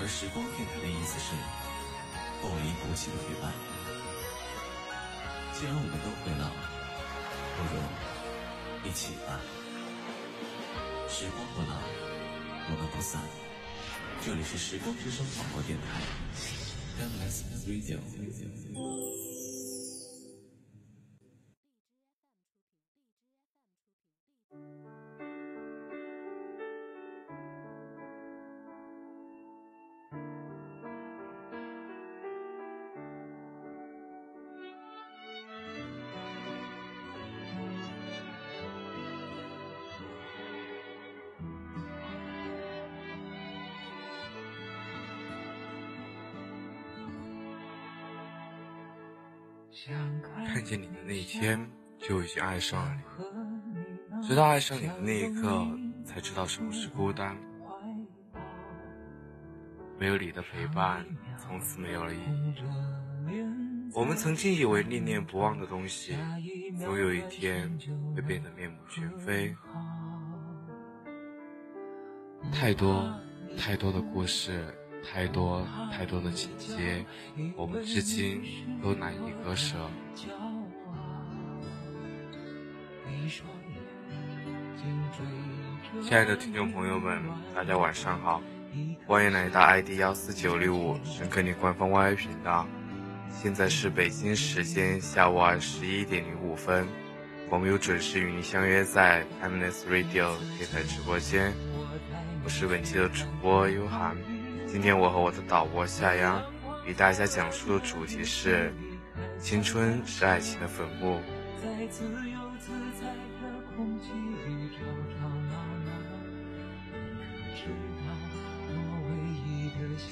而时光电台的意思是不离不弃的陪伴。既然我们都会老，不如一起吧。时光不老，我们不散。这里是时光之声广播电台，FM Radio。看见你的那一天，就已经爱上了你。直到爱上你的那一刻，才知道什么是孤单。没有你的陪伴，从此没有了意义。我们曾经以为念念不忘的东西，总有一天会变得面目全非。太多太多的故事。太多太多的情节，我们至今都难以割舍。亲爱的听众朋友们，大家晚上好，欢迎来到 ID 幺四九六五神克林官方 YY 频道。现在是北京时间下午二十一点零五分，我们又准时与您相约在 Timeless Radio 电台直播间。我是本期的主播优涵。今天我和我的导播夏阳，与大家讲述的主题是：青春是爱情的坟墓。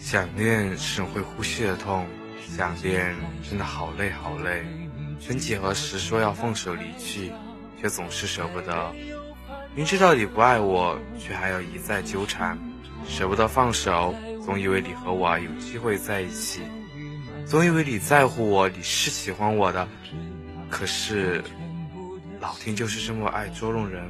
想念是会呼吸的痛，想念真的好累好累。曾几何时说要放手离去，却总是舍不得。明知道你不爱我，却还要一再纠缠，舍不得放手。总以为你和我啊有机会在一起，总以为你在乎我，你是喜欢我的。可是，老天就是这么爱捉弄人。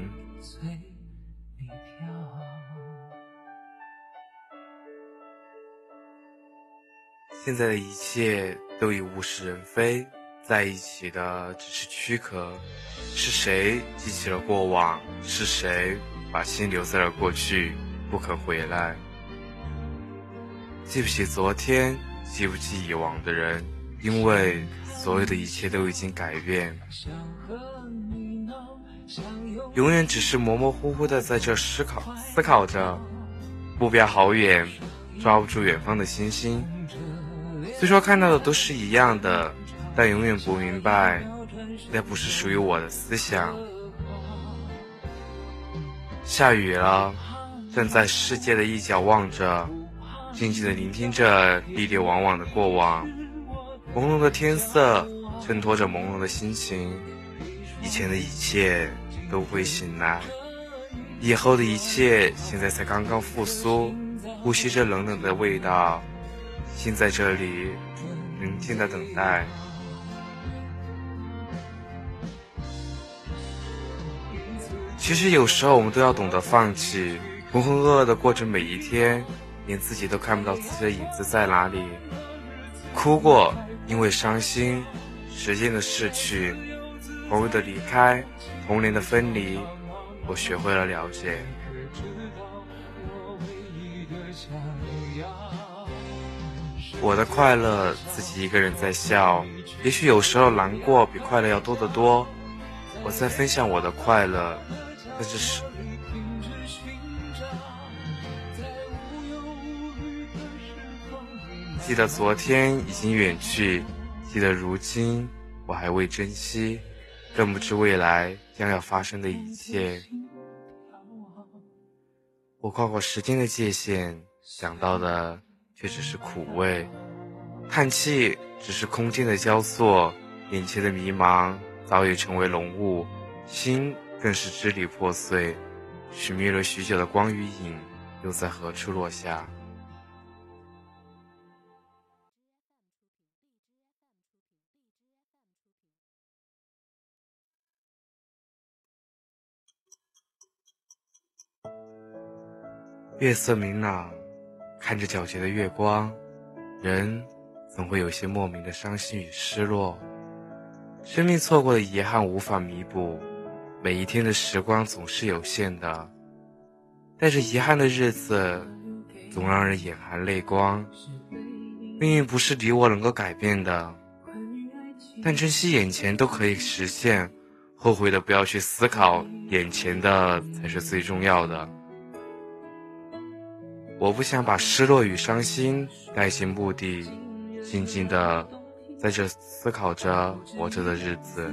现在的一切都已物是人非，在一起的只是躯壳。是谁记起了过往？是谁把心留在了过去，不肯回来？记不起昨天，记不起以往的人，因为所有的一切都已经改变。永远只是模模糊糊的在这思考，思考着，目标好远，抓不住远方的星星。虽说看到的都是一样的，但永远不明白，那不是属于我的思想。下雨了，站在世界的一角望着。静静的聆听着历历往往的过往，朦胧的天色衬托着朦胧的心情，以前的一切都会醒来，以后的一切现在才刚刚复苏，呼吸着冷冷的味道，心在这里宁静的等待。其实有时候我们都要懂得放弃，浑浑噩噩的过着每一天。连自己都看不到自己的影子在哪里，哭过，因为伤心，时间的逝去，朋友的离开，童年的分离，我学会了了解。我的快乐自己一个人在笑，也许有时候难过比快乐要多得多。我在分享我的快乐，但是。记得昨天已经远去，记得如今我还未珍惜，更不知未来将要发生的一切。我跨过时间的界限，想到的却只是苦味，叹气只是空间的交错，眼前的迷茫早已成为浓雾，心更是支离破碎，寻觅了许久的光与影，又在何处落下？月色明朗，看着皎洁的月光，人总会有些莫名的伤心与失落。生命错过的遗憾无法弥补，每一天的时光总是有限的，带着遗憾的日子，总让人眼含泪光。命运不是你我能够改变的，但珍惜眼前都可以实现，后悔的不要去思考，眼前的才是最重要的。我不想把失落与伤心带进墓地，静静的在这思考着活着的日子。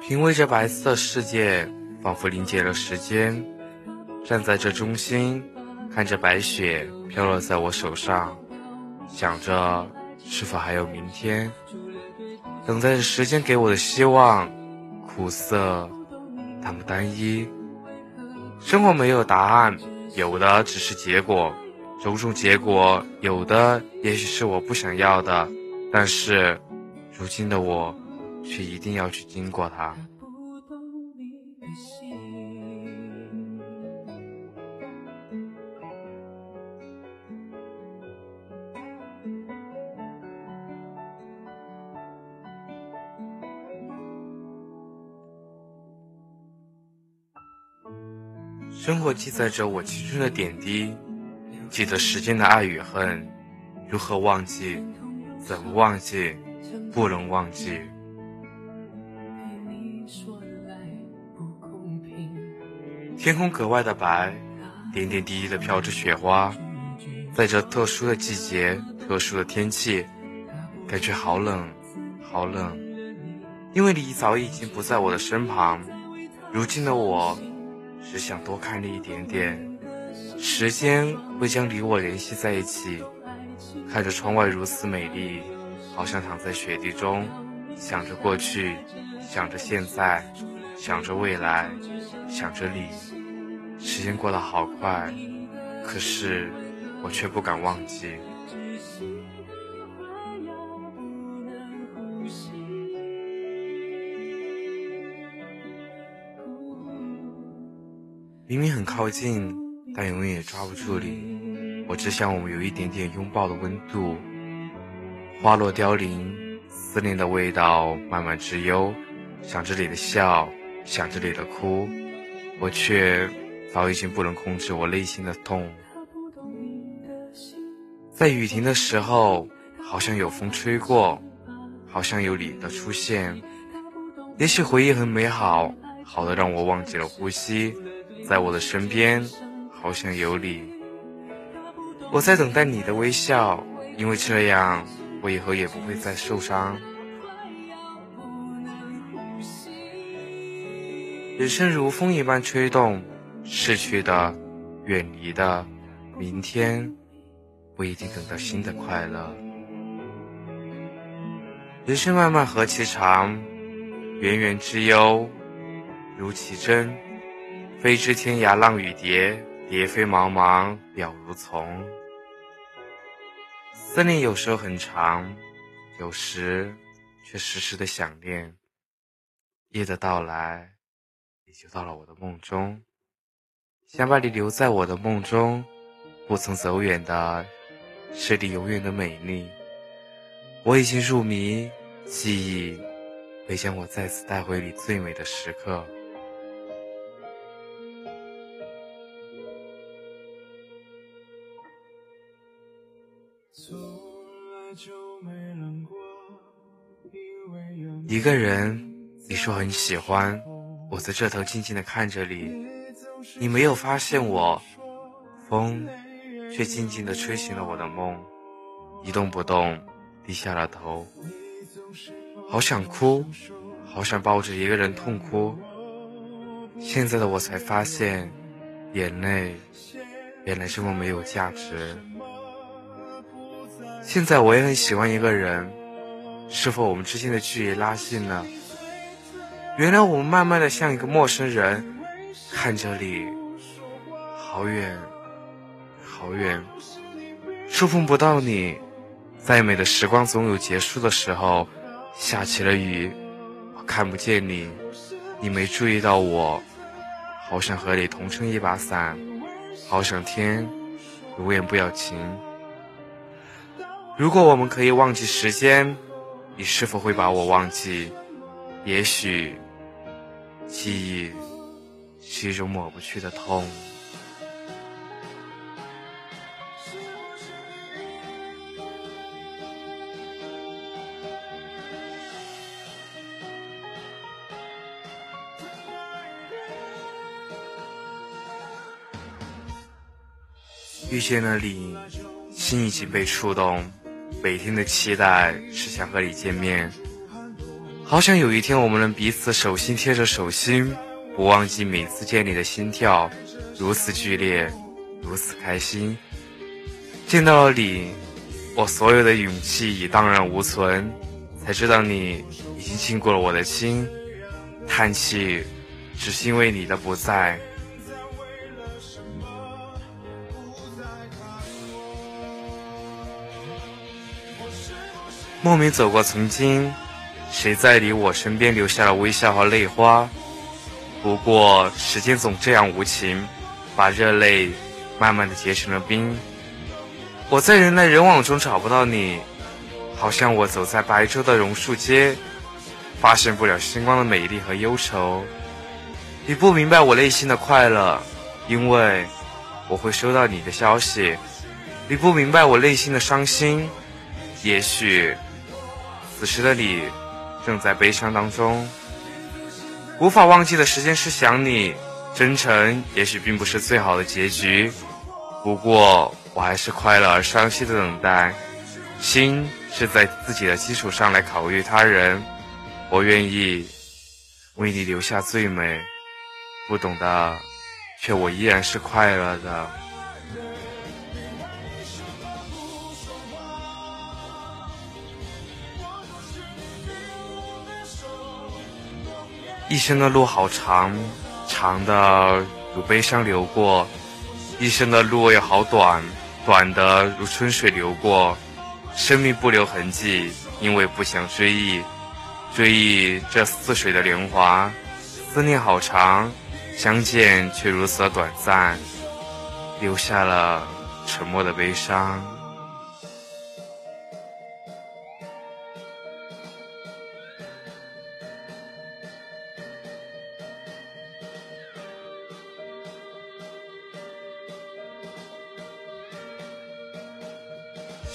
品味着白色世界，仿佛凝结了时间。站在这中心，看着白雪飘落在我手上，想着是否还有明天，等待着时间给我的希望。苦涩，他们单一。生活没有答案，有的只是结果。种种结果，有的也许是我不想要的，但是，如今的我，却一定要去经过它。生活记载着我青春的点滴，记得时间的爱与恨，如何忘记？怎么忘记？不能忘记。天空格外的白，点点滴滴的飘着雪花，在这特殊的季节、特殊的天气，感觉好冷，好冷，因为你早已经不在我的身旁。如今的我。只想多看你一点点，时间会将你我联系在一起。看着窗外如此美丽，好像躺在雪地中，想着过去，想着现在，想着未来，想着你。时间过得好快，可是我却不敢忘记。明明很靠近，但永远也抓不住你。我只想我们有一点点拥抱的温度。花落凋零，思念的味道慢慢之忧。想着你的笑，想着你的哭，我却早已经不能控制我内心的痛。在雨停的时候，好像有风吹过，好像有你的出现。也许回忆很美好，好的让我忘记了呼吸。在我的身边，好想有你。我在等待你的微笑，因为这样，我以后也不会再受伤。人生如风一般吹动，逝去的、远离的，明天不一定等到新的快乐。人生漫漫何其长，圆圆之忧如其真。飞至天涯浪与蝶，蝶飞茫茫了如丛。思念有时候很长，有时却时时的想念。夜的到来，你就到了我的梦中。想把你留在我的梦中，不曾走远的是你永远的美丽。我已经入迷，记忆会将我再次带回你最美的时刻。一个人，你说很喜欢，我在这头静静的看着你，你没有发现我，风却静静的吹醒了我的梦，一动不动，低下了头，好想哭，好想抱着一个人痛哭。现在的我才发现，眼泪原来这么没有价值。现在我也很喜欢一个人。是否我们之间的距离拉近了？原来我们慢慢的像一个陌生人，看着你，好远，好远，触碰不到你。再美的时光总有结束的时候。下起了雨，我看不见你，你没注意到我。好想和你同撑一把伞，好想天永远不要晴。如果我们可以忘记时间。你是否会把我忘记？也许，记忆是一种抹不去的痛。遇见了你，心已经被触动。每天的期待是想和你见面，好想有一天我们能彼此手心贴着手心，不忘记每次见你的心跳，如此剧烈，如此开心。见到了你，我所有的勇气已荡然无存，才知道你已经进过了我的心，叹气，只是因为你的不在。莫名走过曾经，谁在你我身边留下了微笑和泪花？不过时间总这样无情，把热泪慢慢的结成了冰。我在人来人往中找不到你，好像我走在白昼的榕树街，发现不了星光的美丽和忧愁。你不明白我内心的快乐，因为我会收到你的消息。你不明白我内心的伤心，也许。此时的你，正在悲伤当中。无法忘记的时间是想你，真诚也许并不是最好的结局。不过，我还是快乐而伤心的等待。心是在自己的基础上来考虑他人。我愿意为你留下最美，不懂的，却我依然是快乐的。一生的路好长，长的如悲伤流过；一生的路也好短，短的如春水流过。生命不留痕迹，因为不想追忆，追忆这似水的年华。思念好长，相见却如此短暂，留下了沉默的悲伤。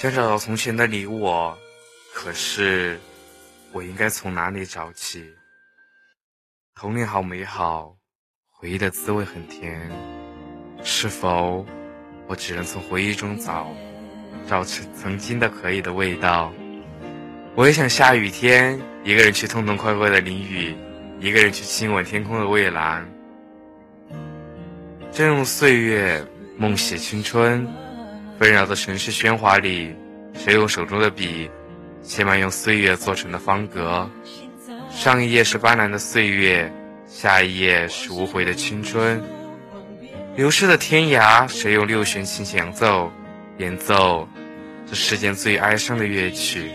想找到从前的你我，可是我应该从哪里找起？童年好美好，回忆的滋味很甜，是否我只能从回忆中找，找曾曾经的可以的味道？我也想下雨天，一个人去痛痛快快的淋雨，一个人去亲吻天空的蔚蓝。正用岁月梦写青春。纷扰的城市喧哗里，谁用手中的笔写满用岁月做成的方格？上一页是斑斓的岁月，下一页是无悔的青春。流逝的天涯，谁用六弦琴演奏？演奏这世间最哀伤的乐曲。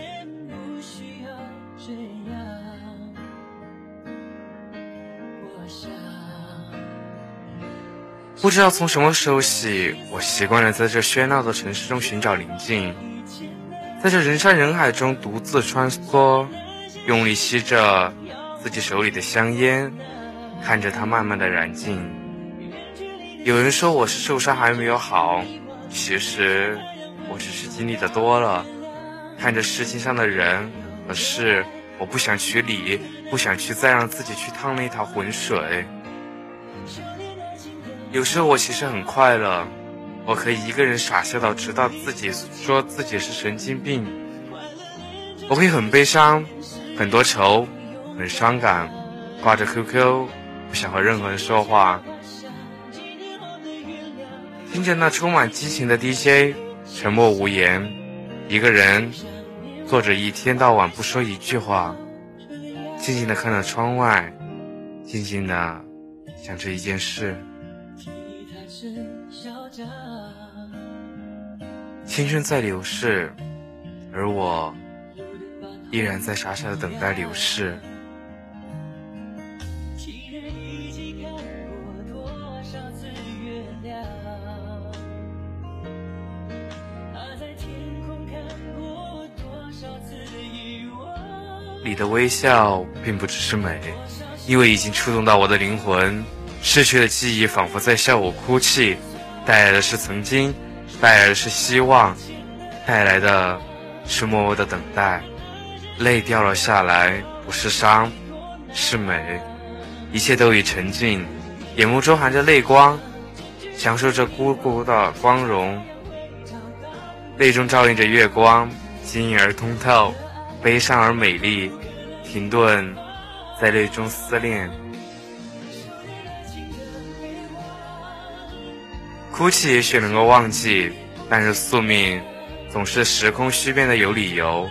不知道从什么时候起，我习惯了在这喧闹的城市中寻找宁静，在这人山人海中独自穿梭，用力吸着自己手里的香烟，看着它慢慢的燃尽。有人说我是受伤还没有好，其实我只是经历的多了，看着世界上的人和事，我不想去理，不想去再让自己去趟那条浑水。有时候我其实很快乐，我可以一个人傻笑到直到自己说自己是神经病。我会很悲伤，很多愁，很伤感，挂着 QQ，不想和任何人说话，听着那充满激情的 DJ，沉默无言，一个人坐着一天到晚不说一句话，静静的看着窗外，静静的想着一件事。青春在流逝，而我依然在傻傻的等待流逝。你的微笑并不只是美，因为已经触动到我的灵魂。逝去的记忆仿佛在笑我哭泣，带来的是曾经，带来的是希望，带来的是默默的等待。泪掉了下来，不是伤，是美。一切都已沉静，眼眸中含着泪光，享受着孤独的光荣。泪中照映着月光，晶莹而通透，悲伤而美丽。停顿，在泪中思念。哭泣也许能够忘记，但是宿命总是时空虚变的有理由。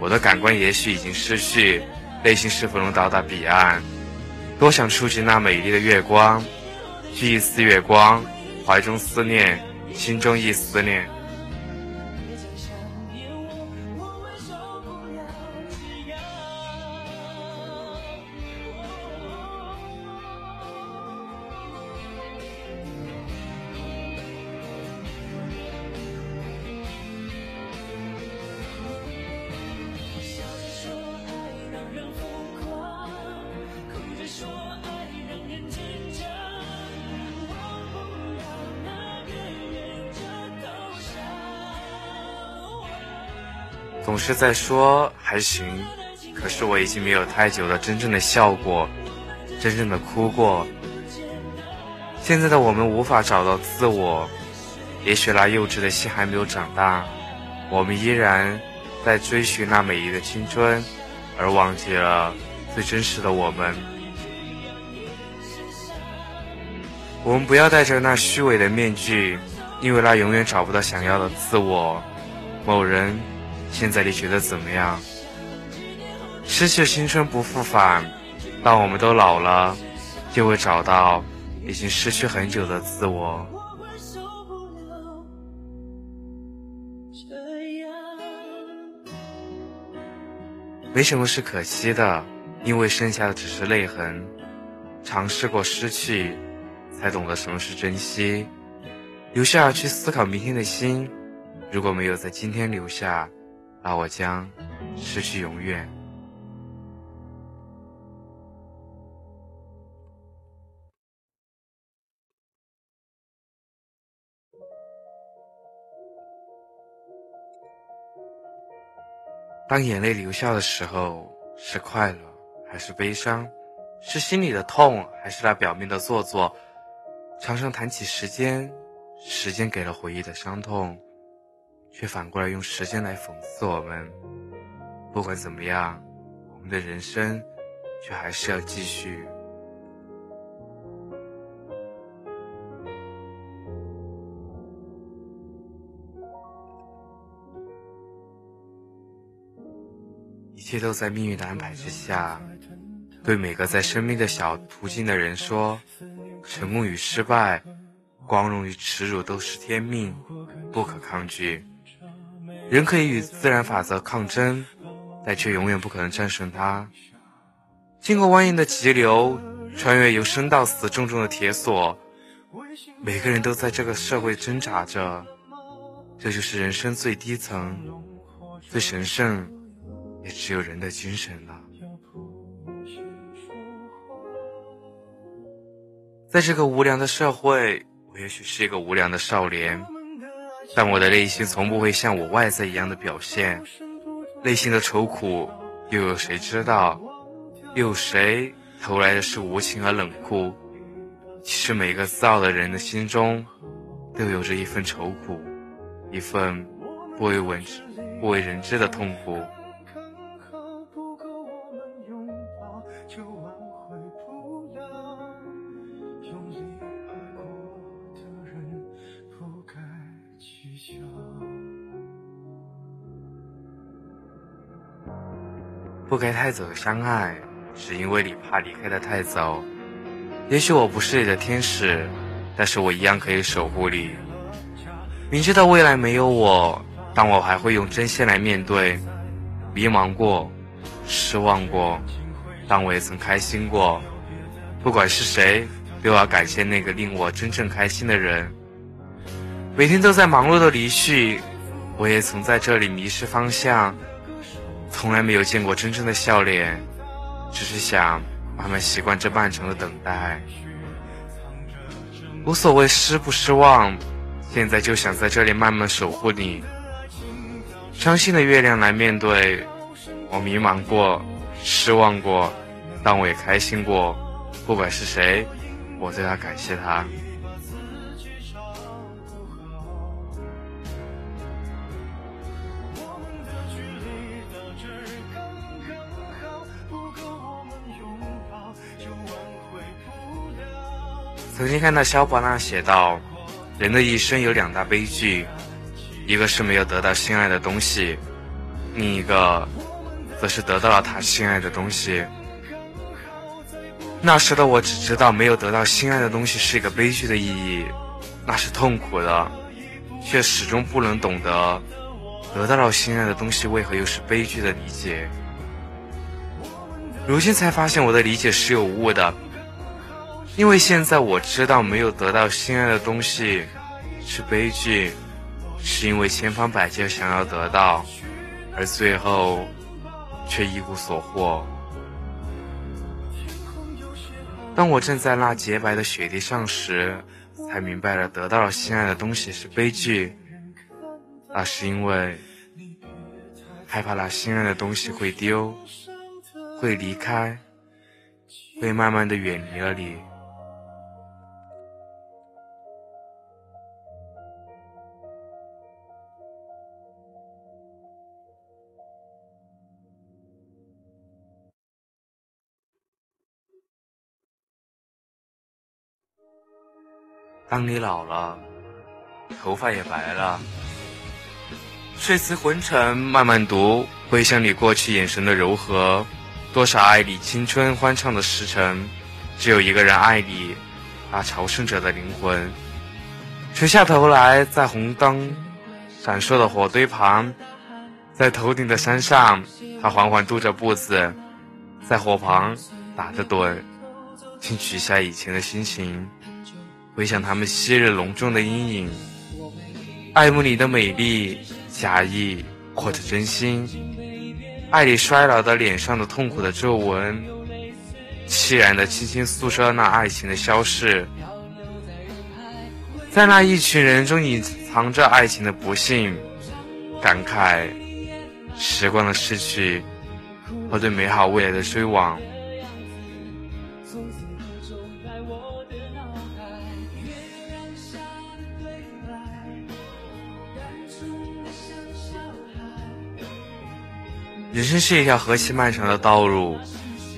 我的感官也许已经失去，内心是否能到达彼岸？多想触及那美丽的月光，掬一丝月光，怀中思念，心中亦思念。总是在说还行，可是我已经没有太久的真正的笑过，真正的哭过。现在的我们无法找到自我，也许那幼稚的心还没有长大，我们依然在追寻那美丽的青春，而忘记了最真实的我们。我们不要戴着那虚伪的面具，因为那永远找不到想要的自我。某人。现在你觉得怎么样？失去青春不复返，当我们都老了，就会找到已经失去很久的自我。没什么是可惜的，因为剩下的只是泪痕。尝试过失去，才懂得什么是珍惜。留下去思考明天的心，如果没有在今天留下。那我将失去永远。当眼泪流下的时候，是快乐还是悲伤？是心里的痛，还是那表面的做作？常常谈起时间，时间给了回忆的伤痛。却反过来用时间来讽刺我们。不管怎么样，我们的人生却还是要继续。一切都在命运的安排之下。对每个在生命的小途径的人说：成功与失败，光荣与耻辱，都是天命，不可抗拒。人可以与自然法则抗争，但却永远不可能战胜它。经过蜿蜒的急流，穿越由生到死重重的铁索，每个人都在这个社会挣扎着。这就是人生最低层、最神圣，也只有人的精神了。在这个无良的社会，我也许是一个无良的少年。但我的内心从不会像我外在一样的表现，内心的愁苦又有谁知道？又有谁投来的是无情和冷酷？其实每个自傲的人的心中，都有着一份愁苦，一份不为文知、不为人知的痛苦。不该太早相爱，是因为你怕离开的太早。也许我不是你的天使，但是我一样可以守护你。明知道未来没有我，但我还会用真心来面对。迷茫过，失望过，但我也曾开心过。不管是谁，都要感谢那个令我真正开心的人。每天都在忙碌的离去，我也曾在这里迷失方向。从来没有见过真正的笑脸，只是想慢慢习惯这漫长的等待。无所谓失不失望，现在就想在这里慢慢守护你。伤心的月亮来面对，我迷茫过，失望过，但我也开心过。不管是谁，我都要感谢他。曾经看到萧伯纳写道：“人的一生有两大悲剧，一个是没有得到心爱的东西，另一个，则是得到了他心爱的东西。”那时的我只知道没有得到心爱的东西是一个悲剧的意义，那是痛苦的，却始终不能懂得得到了心爱的东西为何又是悲剧的理解。如今才发现我的理解是有误的。因为现在我知道，没有得到心爱的东西是悲剧，是因为千方百计想要得到，而最后却一无所获。当我站在那洁白的雪地上时，才明白了，得到了心爱的东西是悲剧，那是因为害怕那心爱的东西会丢，会离开，会慢慢的远离了你。当你老了，头发也白了，睡姿昏沉，慢慢读，回想你过去眼神的柔和，多少爱你青春欢畅的时辰，只有一个人爱你，那朝圣者的灵魂。垂下头来，在红灯闪烁的火堆旁，在头顶的山上，他缓缓踱着步子，在火旁打着盹，请取下以前的心情。回想他们昔日隆重的阴影，爱慕你的美丽，假意或者真心，爱你衰老的脸上的痛苦的皱纹，凄然的轻轻诉说那爱情的消逝，在那一群人中隐藏着爱情的不幸，感慨时光的逝去和对美好未来的追往。人生是一条何其漫长的道路，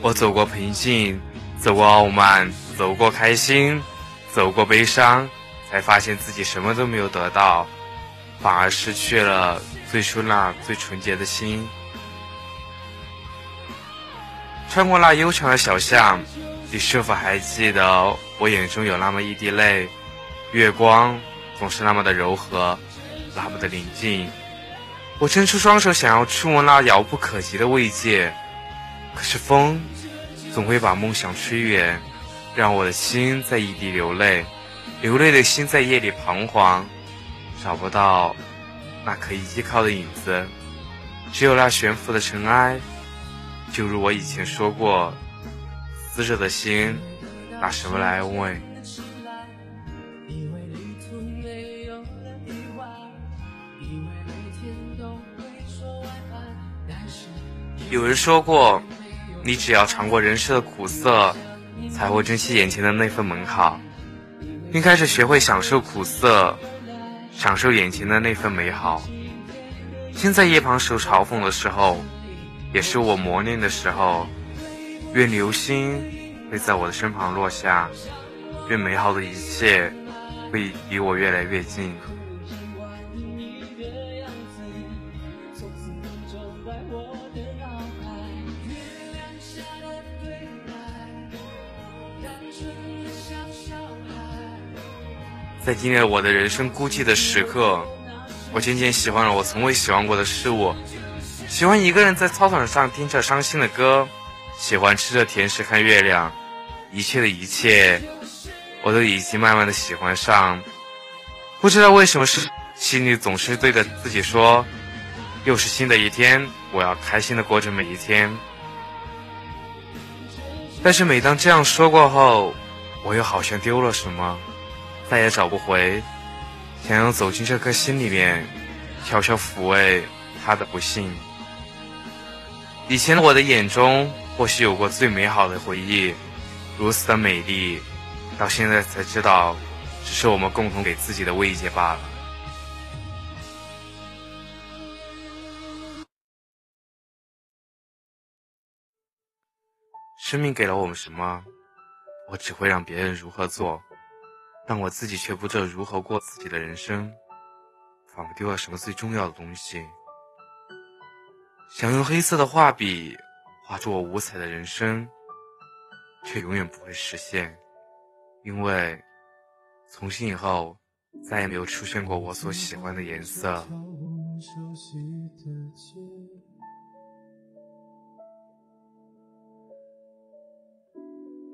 我走过平静，走过傲慢，走过开心，走过悲伤，才发现自己什么都没有得到，反而失去了最初那最纯洁的心。穿过那悠长的小巷，你是否还记得我眼中有那么一滴泪？月光总是那么的柔和，那么的宁静。我伸出双手，想要触摸那遥不可及的慰藉，可是风总会把梦想吹远，让我的心在异地流泪，流泪的心在夜里彷徨，找不到那可以依靠的影子，只有那悬浮的尘埃。就如我以前说过，死者的心拿什么来安慰？有人说过，你只要尝过人生的苦涩，才会珍惜眼前的那份美好，并开始学会享受苦涩，享受眼前的那份美好。现在夜旁受嘲讽的时候，也是我磨练的时候。愿流星会在我的身旁落下，愿美好的一切会离我越来越近。在经历了我的人生孤寂的时刻，我渐渐喜欢了我从未喜欢过的事物，喜欢一个人在操场上听着伤心的歌，喜欢吃着甜食看月亮，一切的一切，我都已经慢慢的喜欢上。不知道为什么是心里总是对着自己说，又是新的一天，我要开心的过着每一天。但是每当这样说过后，我又好像丢了什么。再也找不回，想要走进这颗心里面，悄悄抚慰他的不幸。以前我的眼中或许有过最美好的回忆，如此的美丽，到现在才知道，只是我们共同给自己的慰藉罢了。生命给了我们什么，我只会让别人如何做。但我自己却不知道如何过自己的人生，仿佛丢了什么最重要的东西。想用黑色的画笔画出我五彩的人生，却永远不会实现，因为从今以后再也没有出现过我所喜欢的颜色。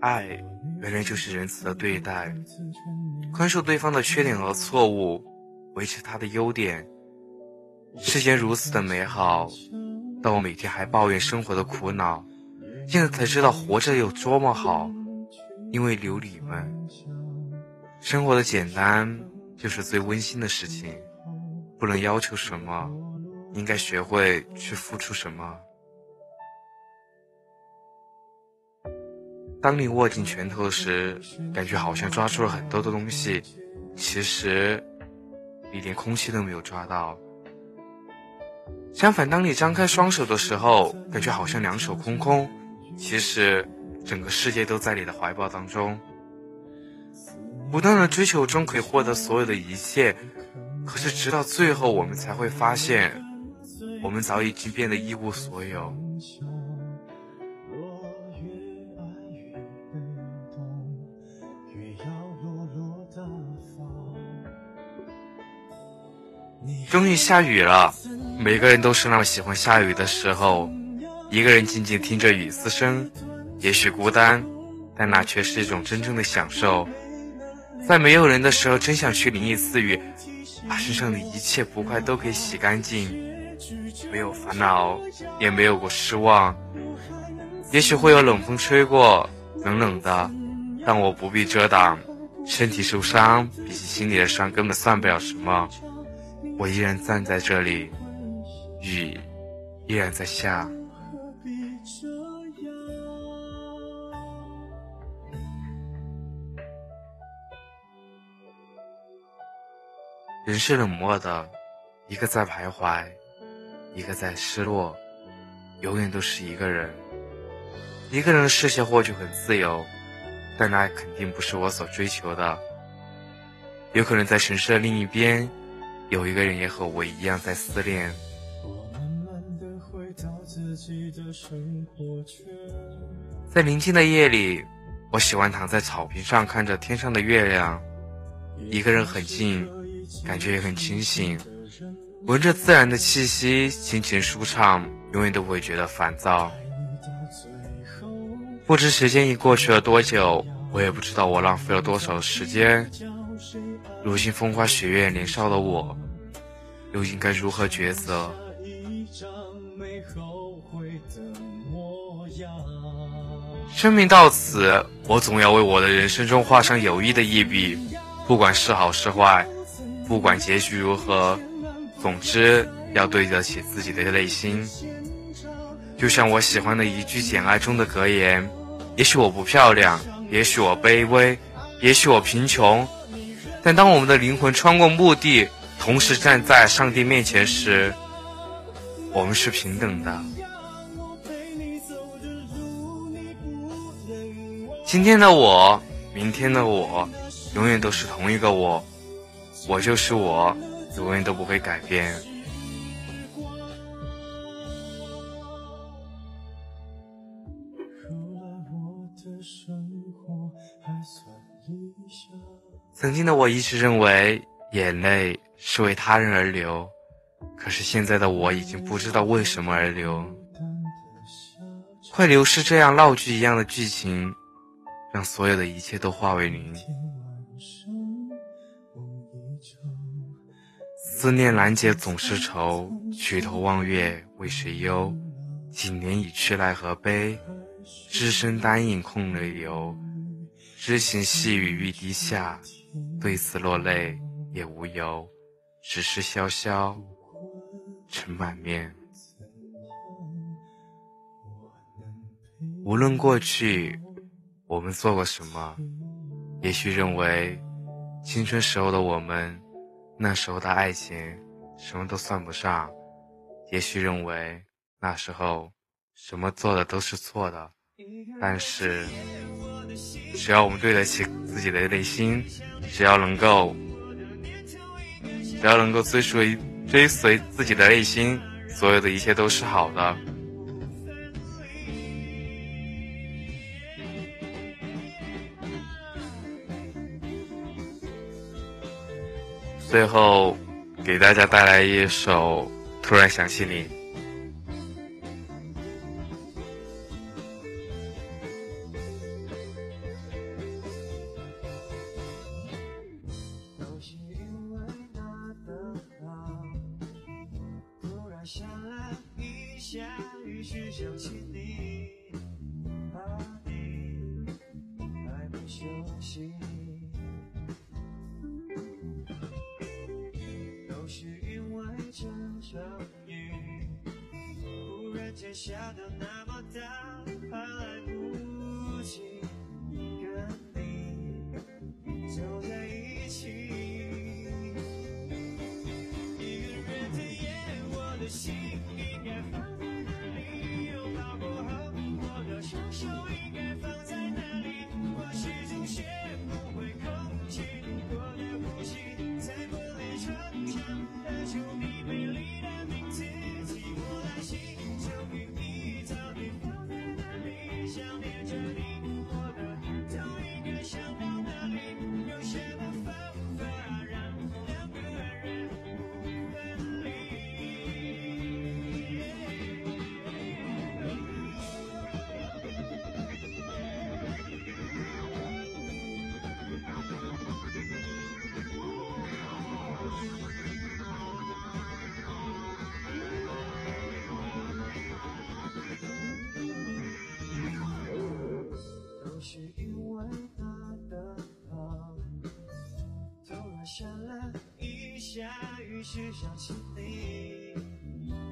爱，原来就是仁慈的对待，宽恕对方的缺点和错误，维持他的优点。世间如此的美好，但我每天还抱怨生活的苦恼。现在才知道活着有多么好，因为有你们。生活的简单就是最温馨的事情，不能要求什么，应该学会去付出什么。当你握紧拳头时，感觉好像抓住了很多的东西，其实你连空气都没有抓到。相反，当你张开双手的时候，感觉好像两手空空，其实整个世界都在你的怀抱当中。不断的追求中可以获得所有的一切，可是直到最后，我们才会发现，我们早已经变得一无所有。终于下雨了，每个人都是那么喜欢下雨的时候，一个人静静听着雨丝声，也许孤单，但那却是一种真正的享受。在没有人的时候，真想去淋一次雨，把身上的一切不快都可以洗干净，没有烦恼，也没有过失望。也许会有冷风吹过，冷冷的，但我不必遮挡。身体受伤，比起心里的伤根本算不了什么。我依然站在这里，雨依然在下。人是冷漠的，一个在徘徊，一个在失落，永远都是一个人。一个人的视线或许很自由。但那肯定不是我所追求的。有可能在城市的另一边，有一个人也和我一样在思念。在宁静的夜里，我喜欢躺在草坪上看着天上的月亮，一个人很静，感觉也很清醒，闻着自然的气息，心情舒畅，永远都不会觉得烦躁。不知时间已过去了多久，我也不知道我浪费了多少时间。如今风花雪月，年少的我，又应该如何抉择？生命到此，我总要为我的人生中画上有意的一笔，不管是好是坏，不管结局如何，总之要对得起自己的内心。就像我喜欢的一句《简爱》中的格言：“也许我不漂亮，也许我卑微，也许我贫穷，但当我们的灵魂穿过墓地，同时站在上帝面前时，我们是平等的。”今天的我，明天的我，永远都是同一个我，我就是我，永远都不会改变。曾经的我一直认为眼泪是为他人而流，可是现在的我已经不知道为什么而流。快流逝这样闹剧一样的剧情，让所有的一切都化为零。思念难解总是愁，举头望月为谁忧？几年已去奈何悲？只身单影空泪流，知行细雨欲滴下。对此落泪也无由，只是潇潇尘满面。无论过去我们做过什么，也许认为青春时候的我们，那时候的爱情什么都算不上；也许认为那时候什么做的都是错的。但是，只要我们对得起自己的内心。只要能够，只要能够追随追随自己的内心，所有的一切都是好的。最后，给大家带来一首《突然想起你》。下雨时想起你，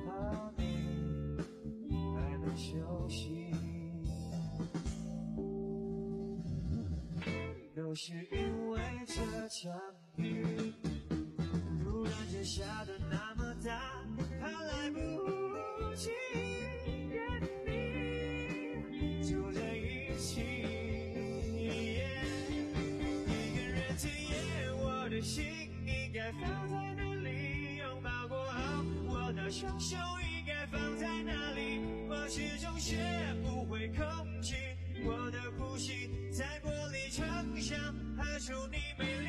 怕你还没休息，都是因为这场雨双手应该放在哪里？我始终学不会控制我的呼吸，在玻璃窗上拍出你美。